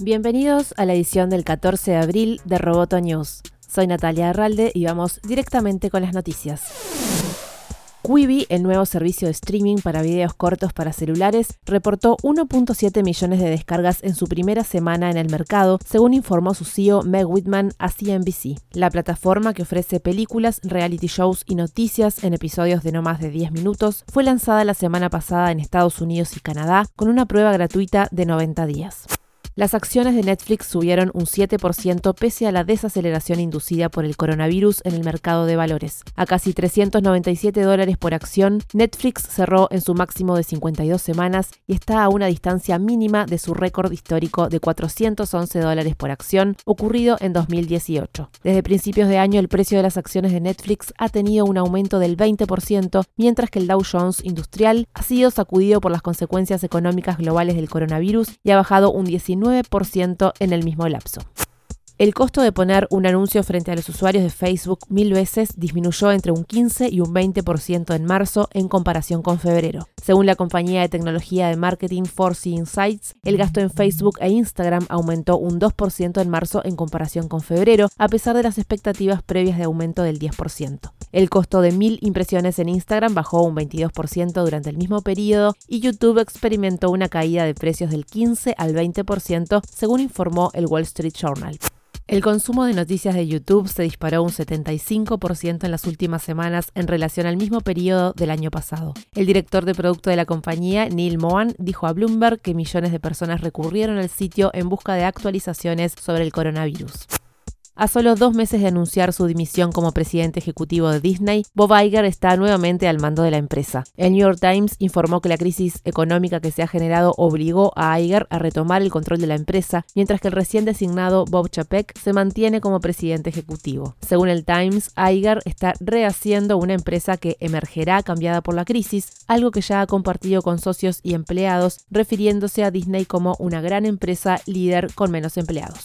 Bienvenidos a la edición del 14 de abril de Roboto News. Soy Natalia Arralde y vamos directamente con las noticias. Quibi, el nuevo servicio de streaming para videos cortos para celulares, reportó 1.7 millones de descargas en su primera semana en el mercado, según informó su CEO Meg Whitman a CNBC. La plataforma que ofrece películas, reality shows y noticias en episodios de no más de 10 minutos fue lanzada la semana pasada en Estados Unidos y Canadá con una prueba gratuita de 90 días. Las acciones de Netflix subieron un 7% pese a la desaceleración inducida por el coronavirus en el mercado de valores. A casi 397 dólares por acción, Netflix cerró en su máximo de 52 semanas y está a una distancia mínima de su récord histórico de 411 dólares por acción, ocurrido en 2018. Desde principios de año, el precio de las acciones de Netflix ha tenido un aumento del 20%, mientras que el Dow Jones Industrial ha sido sacudido por las consecuencias económicas globales del coronavirus y ha bajado un 19% en el mismo lapso. El costo de poner un anuncio frente a los usuarios de Facebook mil veces disminuyó entre un 15 y un 20% en marzo en comparación con febrero. Según la compañía de tecnología de marketing Force Insights, el gasto en Facebook e Instagram aumentó un 2% en marzo en comparación con febrero, a pesar de las expectativas previas de aumento del 10%. El costo de mil impresiones en Instagram bajó un 22% durante el mismo periodo y YouTube experimentó una caída de precios del 15 al 20%, según informó el Wall Street Journal. El consumo de noticias de YouTube se disparó un 75% en las últimas semanas en relación al mismo periodo del año pasado. El director de producto de la compañía, Neil Mohan, dijo a Bloomberg que millones de personas recurrieron al sitio en busca de actualizaciones sobre el coronavirus. A solo dos meses de anunciar su dimisión como presidente ejecutivo de Disney, Bob Iger está nuevamente al mando de la empresa. El New York Times informó que la crisis económica que se ha generado obligó a Iger a retomar el control de la empresa, mientras que el recién designado Bob Chapek se mantiene como presidente ejecutivo. Según el Times, Iger está rehaciendo una empresa que emergerá cambiada por la crisis, algo que ya ha compartido con socios y empleados, refiriéndose a Disney como una gran empresa líder con menos empleados.